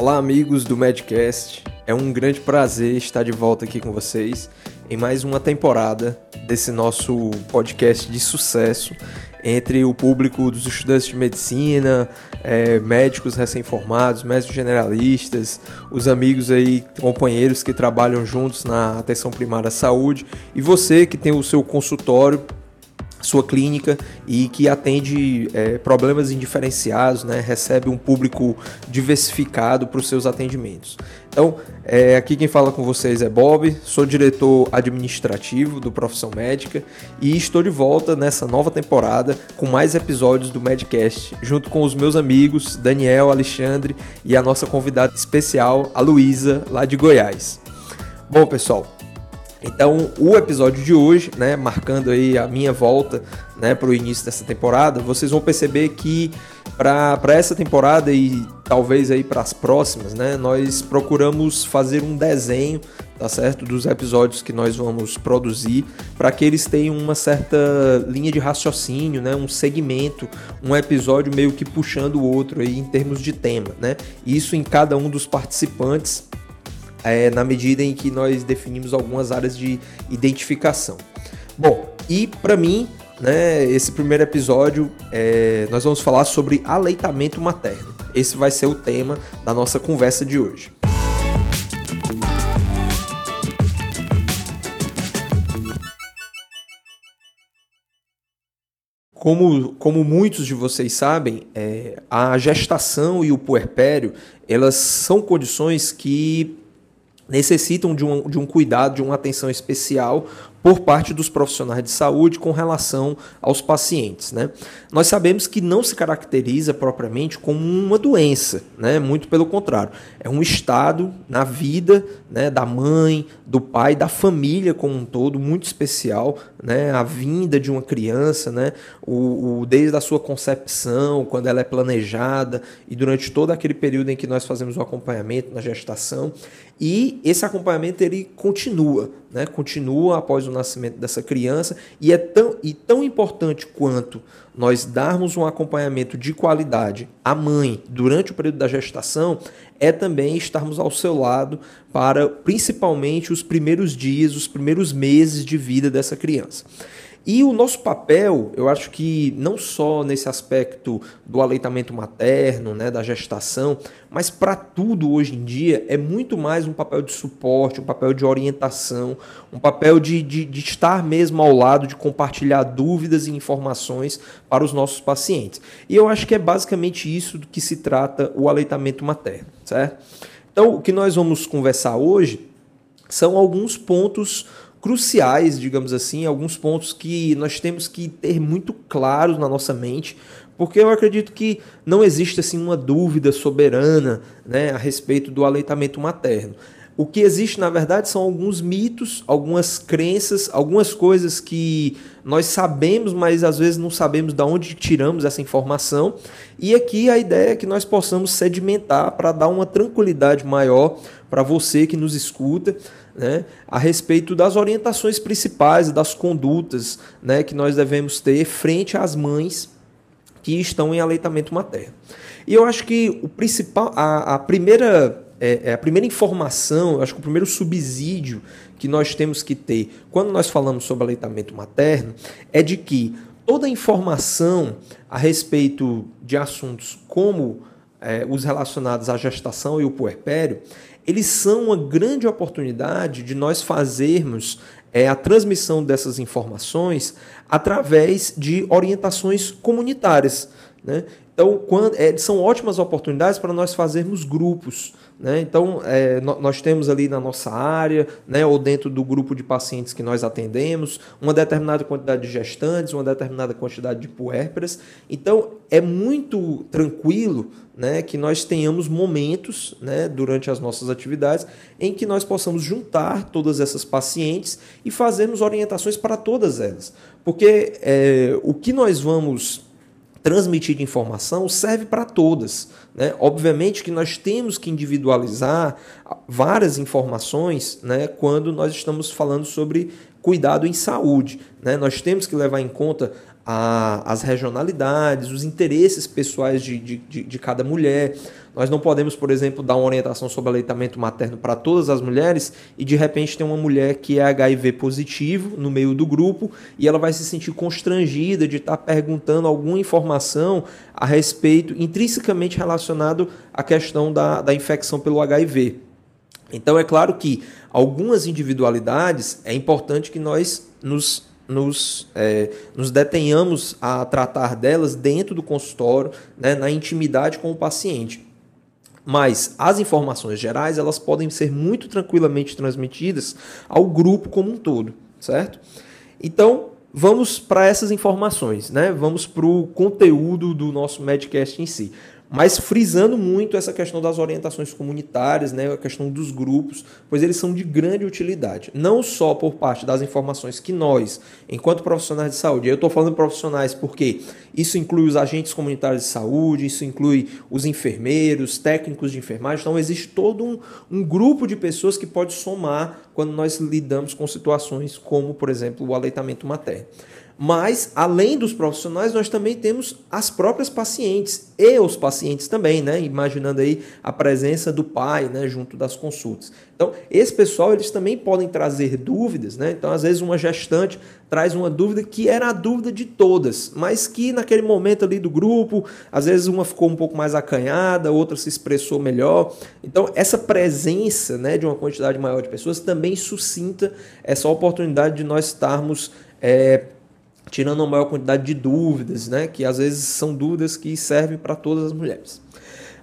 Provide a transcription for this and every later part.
Olá, amigos do Medcast. É um grande prazer estar de volta aqui com vocês em mais uma temporada desse nosso podcast de sucesso entre o público dos estudantes de medicina, é, médicos recém-formados, médicos generalistas, os amigos aí, companheiros que trabalham juntos na atenção primária à saúde e você que tem o seu consultório sua clínica e que atende é, problemas indiferenciados, né? recebe um público diversificado para os seus atendimentos. Então, é, aqui quem fala com vocês é Bob, sou diretor administrativo do Profissão Médica e estou de volta nessa nova temporada com mais episódios do Medcast, junto com os meus amigos Daniel, Alexandre e a nossa convidada especial, a Luísa, lá de Goiás. Bom, pessoal, então, o episódio de hoje, né, marcando aí a minha volta, né, para o início dessa temporada, vocês vão perceber que para essa temporada e talvez aí para as próximas, né, nós procuramos fazer um desenho, tá certo, dos episódios que nós vamos produzir, para que eles tenham uma certa linha de raciocínio, né, um segmento, um episódio meio que puxando o outro aí em termos de tema, né? Isso em cada um dos participantes é, na medida em que nós definimos algumas áreas de identificação. Bom, e para mim, né, esse primeiro episódio, é, nós vamos falar sobre aleitamento materno. Esse vai ser o tema da nossa conversa de hoje. Como, como muitos de vocês sabem, é, a gestação e o puerpério elas são condições que necessitam de um, de um cuidado, de uma atenção especial por parte dos profissionais de saúde com relação aos pacientes. Né? Nós sabemos que não se caracteriza propriamente como uma doença, né? muito pelo contrário, é um estado na vida né, da mãe, do pai, da família como um todo, muito especial, né? a vinda de uma criança, né? o, o, desde a sua concepção, quando ela é planejada e durante todo aquele período em que nós fazemos o acompanhamento na gestação, e esse acompanhamento ele continua, né? continua após o nascimento dessa criança e é tão, e tão importante quanto nós darmos um acompanhamento de qualidade à mãe durante o período da gestação é também estarmos ao seu lado para principalmente os primeiros dias, os primeiros meses de vida dessa criança. E o nosso papel, eu acho que não só nesse aspecto do aleitamento materno, né, da gestação, mas para tudo hoje em dia é muito mais um papel de suporte, um papel de orientação, um papel de, de, de estar mesmo ao lado, de compartilhar dúvidas e informações para os nossos pacientes. E eu acho que é basicamente isso do que se trata o aleitamento materno, certo? Então, o que nós vamos conversar hoje são alguns pontos cruciais, digamos assim, alguns pontos que nós temos que ter muito claros na nossa mente, porque eu acredito que não existe assim uma dúvida soberana, né, a respeito do aleitamento materno. O que existe, na verdade, são alguns mitos, algumas crenças, algumas coisas que nós sabemos, mas às vezes não sabemos de onde tiramos essa informação. E aqui a ideia é que nós possamos sedimentar para dar uma tranquilidade maior para você que nos escuta, né, a respeito das orientações principais e das condutas né, que nós devemos ter frente às mães que estão em aleitamento materno. E eu acho que o principal, a, a primeira é, é, a primeira informação, acho que o primeiro subsídio que nós temos que ter quando nós falamos sobre aleitamento materno é de que toda informação a respeito de assuntos como é, os relacionados à gestação e o puerpério, eles são uma grande oportunidade de nós fazermos é, a transmissão dessas informações através de orientações comunitárias. Né? Então, quando, é, são ótimas oportunidades para nós fazermos grupos, Né? Então, é, nós temos ali na nossa área, né, ou dentro do grupo de pacientes que nós atendemos, uma determinada quantidade de gestantes, uma determinada quantidade de puérperas. Então, é muito tranquilo né, que nós tenhamos momentos né, durante as nossas atividades em que nós possamos juntar todas essas pacientes e fazermos orientações para todas elas. Porque é, o que nós vamos transmitir informação serve para todas. Né? Obviamente que nós temos que individualizar várias informações né, quando nós estamos falando sobre cuidado em saúde. Né? Nós temos que levar em conta a, as regionalidades, os interesses pessoais de, de, de, cada mulher. Nós não podemos, por exemplo, dar uma orientação sobre aleitamento materno para todas as mulheres e de repente tem uma mulher que é HIV positivo no meio do grupo e ela vai se sentir constrangida de estar perguntando alguma informação a respeito, intrinsecamente relacionado à questão da, da infecção pelo HIV. Então é claro que algumas individualidades é importante que nós nos nos, é, nos detenhamos a tratar delas dentro do consultório, né, na intimidade com o paciente. Mas as informações gerais elas podem ser muito tranquilamente transmitidas ao grupo como um todo, certo? Então vamos para essas informações, né? Vamos para o conteúdo do nosso Medcast em si mas frisando muito essa questão das orientações comunitárias, né, a questão dos grupos, pois eles são de grande utilidade, não só por parte das informações que nós, enquanto profissionais de saúde, eu estou falando profissionais porque isso inclui os agentes comunitários de saúde, isso inclui os enfermeiros, técnicos de enfermagem, então existe todo um, um grupo de pessoas que pode somar quando nós lidamos com situações como, por exemplo, o aleitamento materno. Mas, além dos profissionais, nós também temos as próprias pacientes e os pacientes também, né? Imaginando aí a presença do pai, né, junto das consultas. Então, esse pessoal, eles também podem trazer dúvidas, né? Então, às vezes uma gestante traz uma dúvida que era a dúvida de todas, mas que naquele momento ali do grupo, às vezes uma ficou um pouco mais acanhada, outra se expressou melhor. Então, essa presença, né, de uma quantidade maior de pessoas também suscita essa oportunidade de nós estarmos é, tirando uma maior quantidade de dúvidas, né? Que às vezes são dúvidas que servem para todas as mulheres.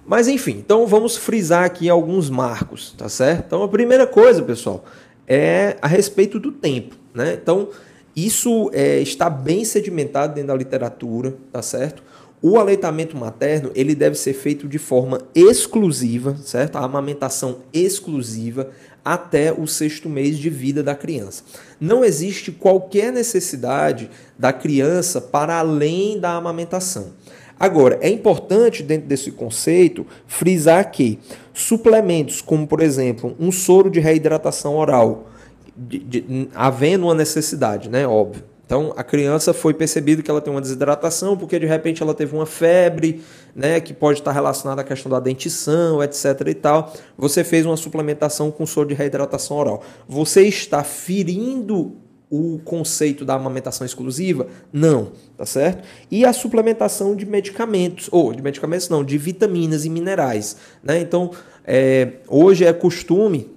Mas enfim, então vamos frisar aqui alguns marcos, tá certo? Então a primeira coisa, pessoal, é a respeito do tempo, né? Então isso é, está bem sedimentado dentro da literatura, tá certo? O aleitamento materno ele deve ser feito de forma exclusiva, certo? A amamentação exclusiva até o sexto mês de vida da criança. Não existe qualquer necessidade da criança para além da amamentação. Agora, é importante, dentro desse conceito, frisar que suplementos, como por exemplo um soro de reidratação oral, de, de, havendo uma necessidade, né? Óbvio então, a criança foi percebido que ela tem uma desidratação porque de repente ela teve uma febre, né, que pode estar relacionada à questão da dentição, etc e tal. Você fez uma suplementação com soro de reidratação oral. Você está ferindo o conceito da amamentação exclusiva? Não, tá certo? E a suplementação de medicamentos, ou de medicamentos não, de vitaminas e minerais, né? Então, é, hoje é costume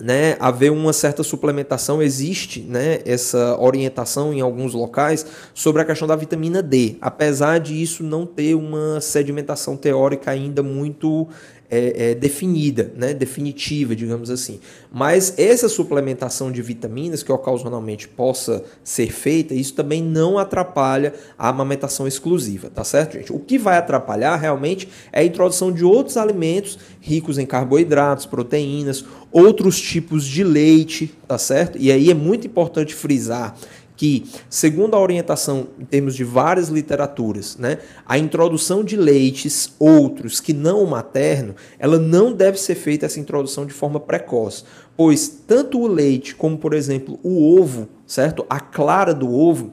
né, haver uma certa suplementação, existe né, essa orientação em alguns locais sobre a questão da vitamina D, apesar de isso não ter uma sedimentação teórica ainda muito é, é, definida, né, definitiva, digamos assim. Mas essa suplementação de vitaminas que ocasionalmente possa ser feita, isso também não atrapalha a amamentação exclusiva, tá certo, gente? O que vai atrapalhar realmente é a introdução de outros alimentos ricos em carboidratos, proteínas, outros tipos de leite, tá certo? E aí é muito importante frisar que, segundo a orientação em termos de várias literaturas, né, a introdução de leites outros que não o materno, ela não deve ser feita essa introdução de forma precoce, pois tanto o leite como, por exemplo, o ovo, certo? A clara do ovo,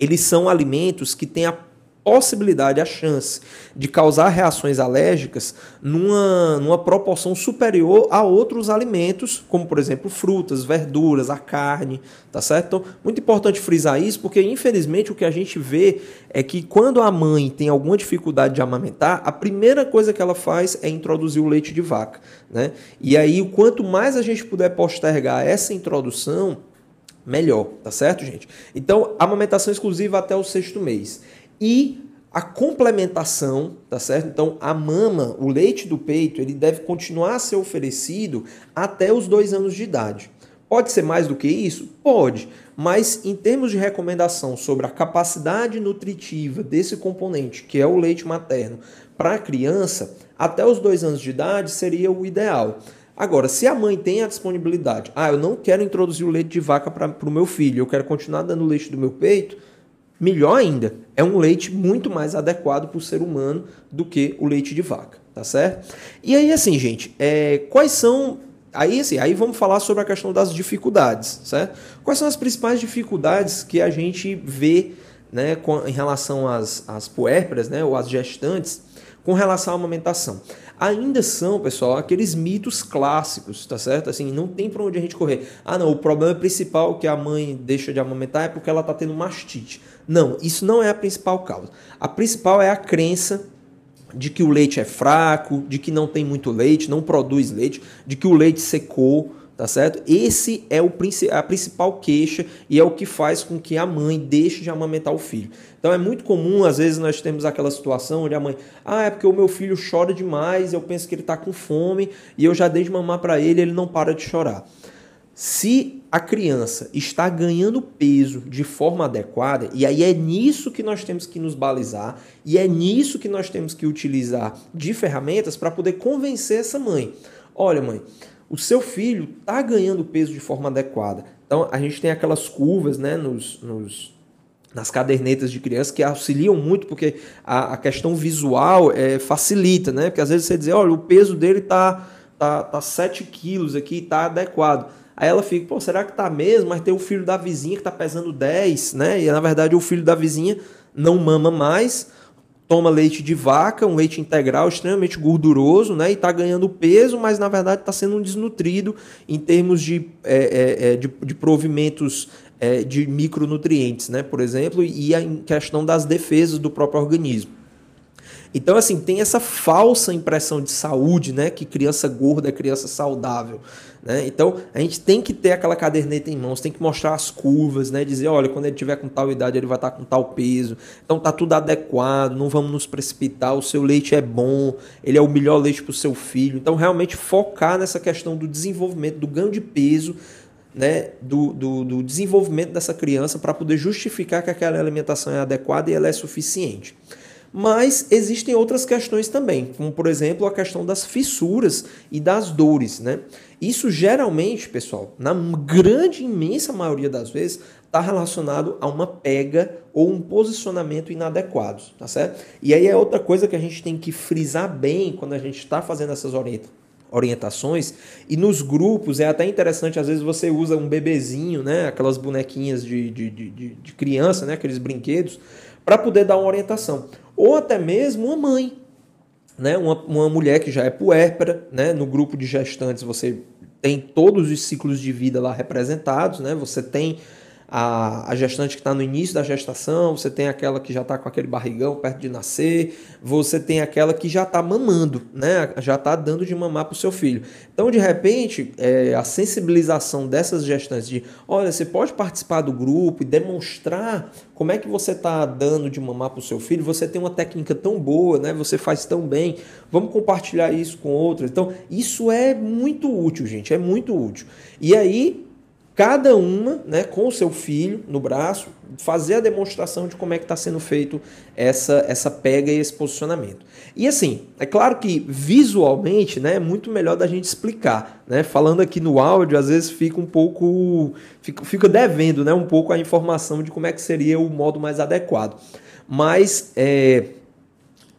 eles são alimentos que têm a possibilidade, a chance de causar reações alérgicas numa, numa proporção superior a outros alimentos, como por exemplo frutas, verduras, a carne, tá certo? Então, muito importante frisar isso, porque infelizmente o que a gente vê é que quando a mãe tem alguma dificuldade de amamentar, a primeira coisa que ela faz é introduzir o leite de vaca, né? E aí, quanto mais a gente puder postergar essa introdução, melhor, tá certo, gente? Então, amamentação exclusiva até o sexto mês. E a complementação, tá certo? Então, a mama, o leite do peito, ele deve continuar a ser oferecido até os dois anos de idade. Pode ser mais do que isso? Pode, mas em termos de recomendação sobre a capacidade nutritiva desse componente, que é o leite materno, para a criança, até os dois anos de idade seria o ideal. Agora, se a mãe tem a disponibilidade, ah, eu não quero introduzir o leite de vaca para o meu filho, eu quero continuar dando leite do meu peito, melhor ainda, é um leite muito mais adequado para o ser humano do que o leite de vaca, tá certo? E aí, assim, gente, é, quais são. Aí, assim, aí vamos falar sobre a questão das dificuldades, certo? Quais são as principais dificuldades que a gente vê né, com, em relação às, às puérperas, né, ou às gestantes, com relação à amamentação? ainda são, pessoal, aqueles mitos clássicos, tá certo? Assim, não tem para onde a gente correr. Ah, não, o problema principal que a mãe deixa de amamentar é porque ela está tendo mastite. Não, isso não é a principal causa. A principal é a crença de que o leite é fraco, de que não tem muito leite, não produz leite, de que o leite secou, tá certo? Esse é o, a principal queixa e é o que faz com que a mãe deixe de amamentar o filho. Então é muito comum, às vezes nós temos aquela situação onde a mãe, ah, é porque o meu filho chora demais, eu penso que ele está com fome e eu já dei de mamar para ele, ele não para de chorar. Se a criança está ganhando peso de forma adequada, e aí é nisso que nós temos que nos balizar, e é nisso que nós temos que utilizar de ferramentas para poder convencer essa mãe. Olha, mãe, o seu filho está ganhando peso de forma adequada. Então, a gente tem aquelas curvas né, nos, nos, nas cadernetas de criança que auxiliam muito, porque a, a questão visual é, facilita, né? Porque às vezes você diz, olha, o peso dele está tá, tá 7 quilos aqui, está adequado. Aí ela fica, pô, será que tá mesmo? Mas tem o filho da vizinha que está pesando 10, né? E na verdade o filho da vizinha não mama mais, toma leite de vaca, um leite integral extremamente gorduroso, né? E está ganhando peso, mas na verdade está sendo um desnutrido em termos de, é, é, é, de, de, provimentos é, de micronutrientes, né? Por exemplo, e a questão das defesas do próprio organismo. Então, assim, tem essa falsa impressão de saúde, né? Que criança gorda é criança saudável. Né? Então, a gente tem que ter aquela caderneta em mãos, tem que mostrar as curvas, né? dizer, olha, quando ele tiver com tal idade, ele vai estar com tal peso. Então, tá tudo adequado, não vamos nos precipitar, o seu leite é bom, ele é o melhor leite para o seu filho. Então, realmente focar nessa questão do desenvolvimento, do ganho de peso, né, do, do, do desenvolvimento dessa criança para poder justificar que aquela alimentação é adequada e ela é suficiente. Mas existem outras questões também, como por exemplo a questão das fissuras e das dores, né? Isso geralmente, pessoal, na grande imensa maioria das vezes, está relacionado a uma pega ou um posicionamento inadequado, tá certo? E aí é outra coisa que a gente tem que frisar bem quando a gente está fazendo essas orientações e nos grupos é até interessante às vezes você usa um bebezinho né aquelas bonequinhas de, de, de, de criança né aqueles brinquedos para poder dar uma orientação ou até mesmo uma mãe né? Uma, uma mulher que já é puérpera, né? no grupo de gestantes você tem todos os ciclos de vida lá representados, né? você tem a, a gestante que está no início da gestação, você tem aquela que já está com aquele barrigão perto de nascer, você tem aquela que já está mamando, né? já está dando de mamar para o seu filho. Então, de repente, é, a sensibilização dessas gestantes de, olha, você pode participar do grupo e demonstrar como é que você está dando de mamar para o seu filho, você tem uma técnica tão boa, né? você faz tão bem, vamos compartilhar isso com outros. Então, isso é muito útil, gente, é muito útil. E aí, cada uma, né, com o seu filho no braço, fazer a demonstração de como é que está sendo feito essa, essa pega e esse posicionamento. E assim, é claro que visualmente né, é muito melhor da gente explicar. Né? Falando aqui no áudio, às vezes fica um pouco. Fica, fica devendo né, um pouco a informação de como é que seria o modo mais adequado. Mas é,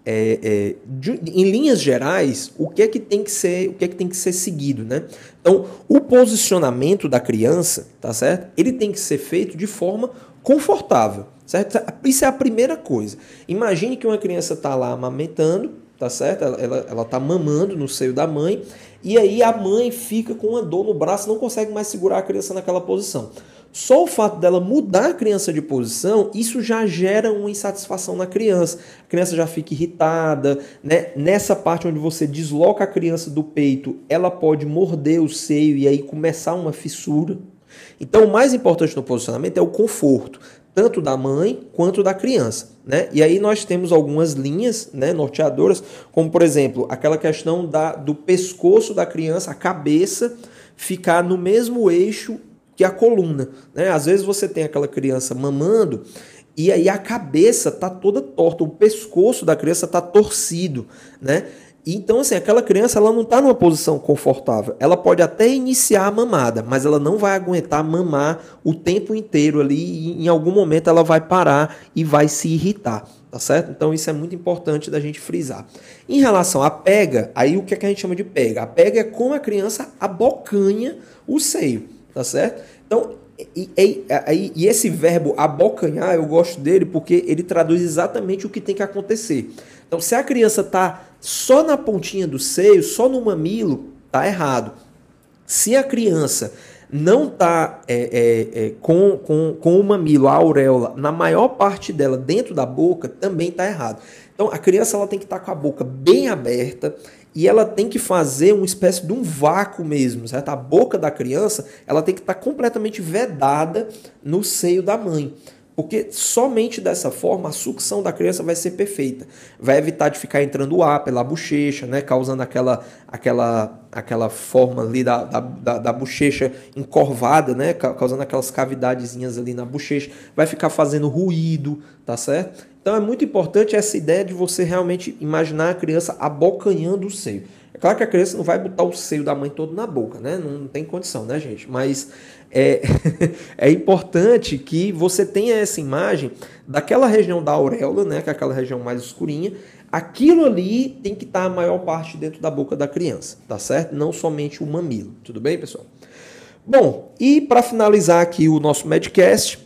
é, é, de, em linhas gerais, o que é que tem que ser, o que é que tem que ser seguido, né? Então, o posicionamento da criança, tá certo? Ele tem que ser feito de forma confortável, certo? Isso é a primeira coisa. Imagine que uma criança está lá amamentando, tá certo? Ela, ela, tá mamando no seio da mãe e aí a mãe fica com uma dor no braço, não consegue mais segurar a criança naquela posição. Só o fato dela mudar a criança de posição, isso já gera uma insatisfação na criança. A criança já fica irritada, né? Nessa parte onde você desloca a criança do peito, ela pode morder o seio e aí começar uma fissura. Então, o mais importante no posicionamento é o conforto. tanto da mãe quanto da criança. Né? E aí nós temos algumas linhas né, norteadoras, como por exemplo, aquela questão da, do pescoço da criança, a cabeça ficar no mesmo eixo que a coluna. Né? Às vezes você tem aquela criança mamando e aí a cabeça tá toda torta, o pescoço da criança tá torcido, né? Então, assim, aquela criança ela não está numa posição confortável. Ela pode até iniciar a mamada, mas ela não vai aguentar mamar o tempo inteiro ali e em algum momento ela vai parar e vai se irritar, tá certo? Então, isso é muito importante da gente frisar. Em relação à pega, aí o que, é que a gente chama de pega? A pega é como a criança abocanha o seio, tá certo? Então, e, e, e, esse verbo abocanhar, eu gosto dele porque ele traduz exatamente o que tem que acontecer. Então, se a criança está só na pontinha do seio, só no mamilo, tá errado. Se a criança não está é, é, é, com, com, com o mamilo, a auréola, na maior parte dela dentro da boca, também está errado. Então a criança ela tem que estar tá com a boca bem aberta e ela tem que fazer uma espécie de um vácuo mesmo, certo? A boca da criança ela tem que estar tá completamente vedada no seio da mãe. Porque somente dessa forma a sucção da criança vai ser perfeita. Vai evitar de ficar entrando ar pela bochecha, né? causando aquela, aquela, aquela forma ali da, da, da, bochecha encorvada, né? causando aquelas cavidadezinhas ali na bochecha. Vai ficar fazendo ruído, tá certo? Então é muito importante essa ideia de você realmente imaginar a criança abocanhando o seio. É claro que a criança não vai botar o seio da mãe todo na boca, né? Não, tem condição, né, gente? Mas é, é importante que você tenha essa imagem daquela região da auréola, né, que é aquela região mais escurinha, aquilo ali tem que estar a maior parte dentro da boca da criança, tá certo? Não somente o mamilo, tudo bem, pessoal? Bom, e para finalizar aqui o nosso Medcast,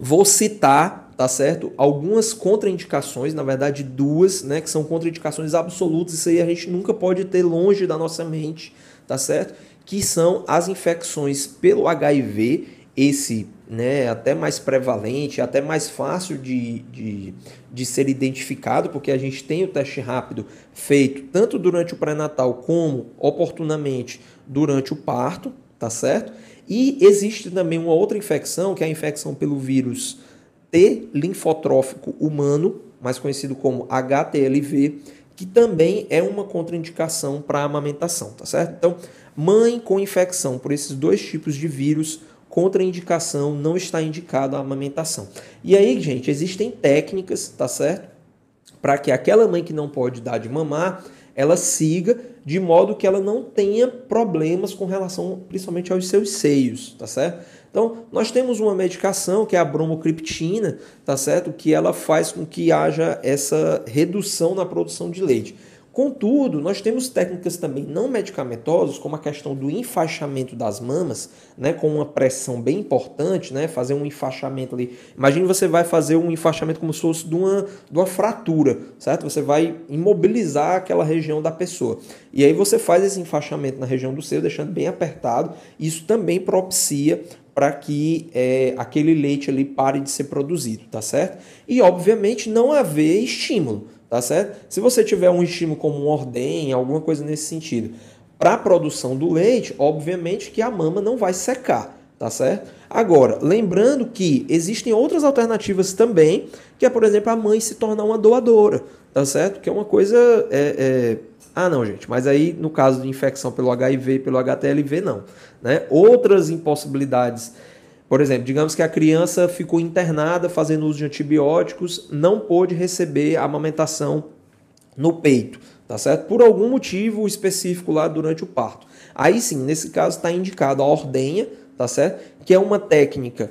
vou citar, tá certo? Algumas contraindicações, na verdade duas, né, que são contraindicações absolutas, isso aí a gente nunca pode ter longe da nossa mente, tá certo? que são as infecções pelo HIV, esse né, até mais prevalente, até mais fácil de, de, de ser identificado, porque a gente tem o teste rápido feito tanto durante o pré-natal como oportunamente durante o parto, tá certo? E existe também uma outra infecção, que é a infecção pelo vírus T linfotrófico humano, mais conhecido como HTLV, que também é uma contraindicação para a amamentação, tá certo? Então, Mãe com infecção por esses dois tipos de vírus, contraindicação, não está indicado a amamentação. E aí, gente, existem técnicas, tá certo? Para que aquela mãe que não pode dar de mamar, ela siga de modo que ela não tenha problemas com relação principalmente aos seus seios, tá certo? Então, nós temos uma medicação que é a bromocriptina, tá certo? Que ela faz com que haja essa redução na produção de leite. Contudo, nós temos técnicas também não medicamentosas, como a questão do enfaixamento das mamas, né, com uma pressão bem importante, né, fazer um enfaixamento ali. Imagine você vai fazer um enfaixamento como se fosse de uma, de uma fratura, certo? Você vai imobilizar aquela região da pessoa. E aí você faz esse enfaixamento na região do seio, deixando bem apertado. Isso também propicia para que é, aquele leite ali pare de ser produzido, tá certo? E obviamente não haver estímulo tá certo? Se você tiver um estímulo como um ordem, alguma coisa nesse sentido, para a produção do leite, obviamente que a mama não vai secar, tá certo? Agora, lembrando que existem outras alternativas também, que é, por exemplo, a mãe se tornar uma doadora, tá certo? Que é uma coisa. É, é... Ah, não, gente, mas aí no caso de infecção pelo HIV, pelo HTLV, não. Né? Outras impossibilidades por exemplo, digamos que a criança ficou internada fazendo uso de antibióticos, não pôde receber a amamentação no peito, tá certo? Por algum motivo específico lá durante o parto. Aí sim, nesse caso está indicado a ordenha, tá certo? Que é uma técnica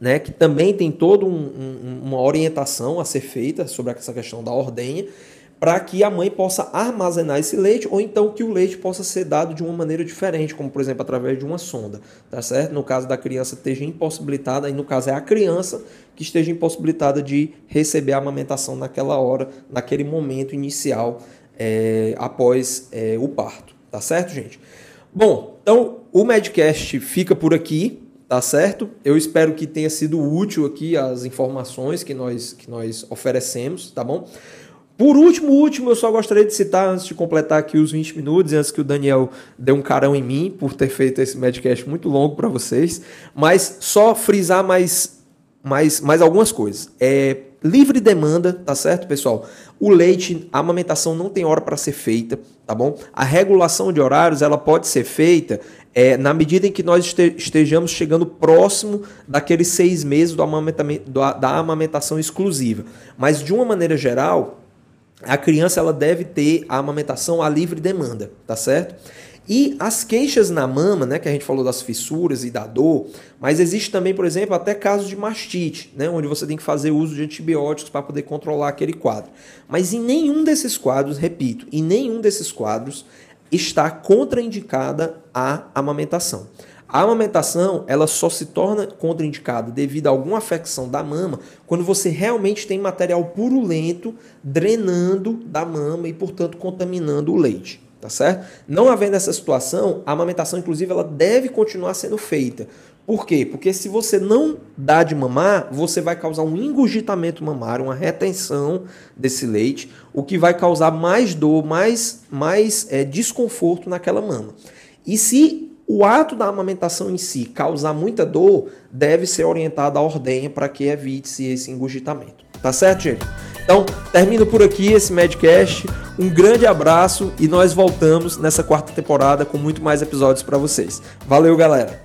né, que também tem toda um, um, uma orientação a ser feita sobre essa questão da ordenha, para que a mãe possa armazenar esse leite ou então que o leite possa ser dado de uma maneira diferente, como por exemplo através de uma sonda, tá certo? No caso da criança esteja impossibilitada, e no caso é a criança que esteja impossibilitada de receber a amamentação naquela hora, naquele momento inicial é, após é, o parto, tá certo, gente? Bom, então o Medcast fica por aqui, tá certo? Eu espero que tenha sido útil aqui as informações que nós, que nós oferecemos, tá bom? Por último, último, eu só gostaria de citar, antes de completar aqui os 20 minutos, antes que o Daniel dê um carão em mim por ter feito esse Medcast muito longo para vocês, mas só frisar mais mais, mais algumas coisas. É livre demanda, tá certo, pessoal? O leite, a amamentação não tem hora para ser feita, tá bom? A regulação de horários, ela pode ser feita é, na medida em que nós estejamos chegando próximo daqueles seis meses do amamentamento, da amamentação exclusiva. Mas, de uma maneira geral, a criança ela deve ter a amamentação a livre demanda, tá certo? E as queixas na mama, né, que a gente falou das fissuras e da dor, mas existe também, por exemplo, até casos de mastite, né, onde você tem que fazer uso de antibióticos para poder controlar aquele quadro. Mas em nenhum desses quadros, repito, em nenhum desses quadros está contraindicada a amamentação. A amamentação ela só se torna contraindicada devido a alguma afecção da mama quando você realmente tem material purulento drenando da mama e, portanto, contaminando o leite tá certo? Não havendo essa situação, a amamentação, inclusive, ela deve continuar sendo feita. Por quê? Porque se você não dá de mamar, você vai causar um engurgitamento mamário, uma retenção desse leite, o que vai causar mais dor, mais, mais é, desconforto naquela mama. E se o ato da amamentação em si causar muita dor, deve ser orientado à ordenha para que evite-se esse engurgitamento. Tá certo, gente? Então, termino por aqui esse Medcast. Um grande abraço e nós voltamos nessa quarta temporada com muito mais episódios para vocês. Valeu, galera!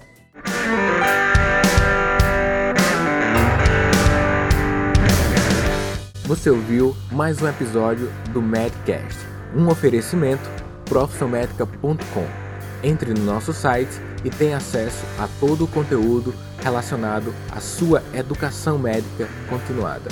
Você ouviu mais um episódio do Medcast, um oferecimento profissionmedica.com. Entre no nosso site e tenha acesso a todo o conteúdo relacionado à sua educação médica continuada.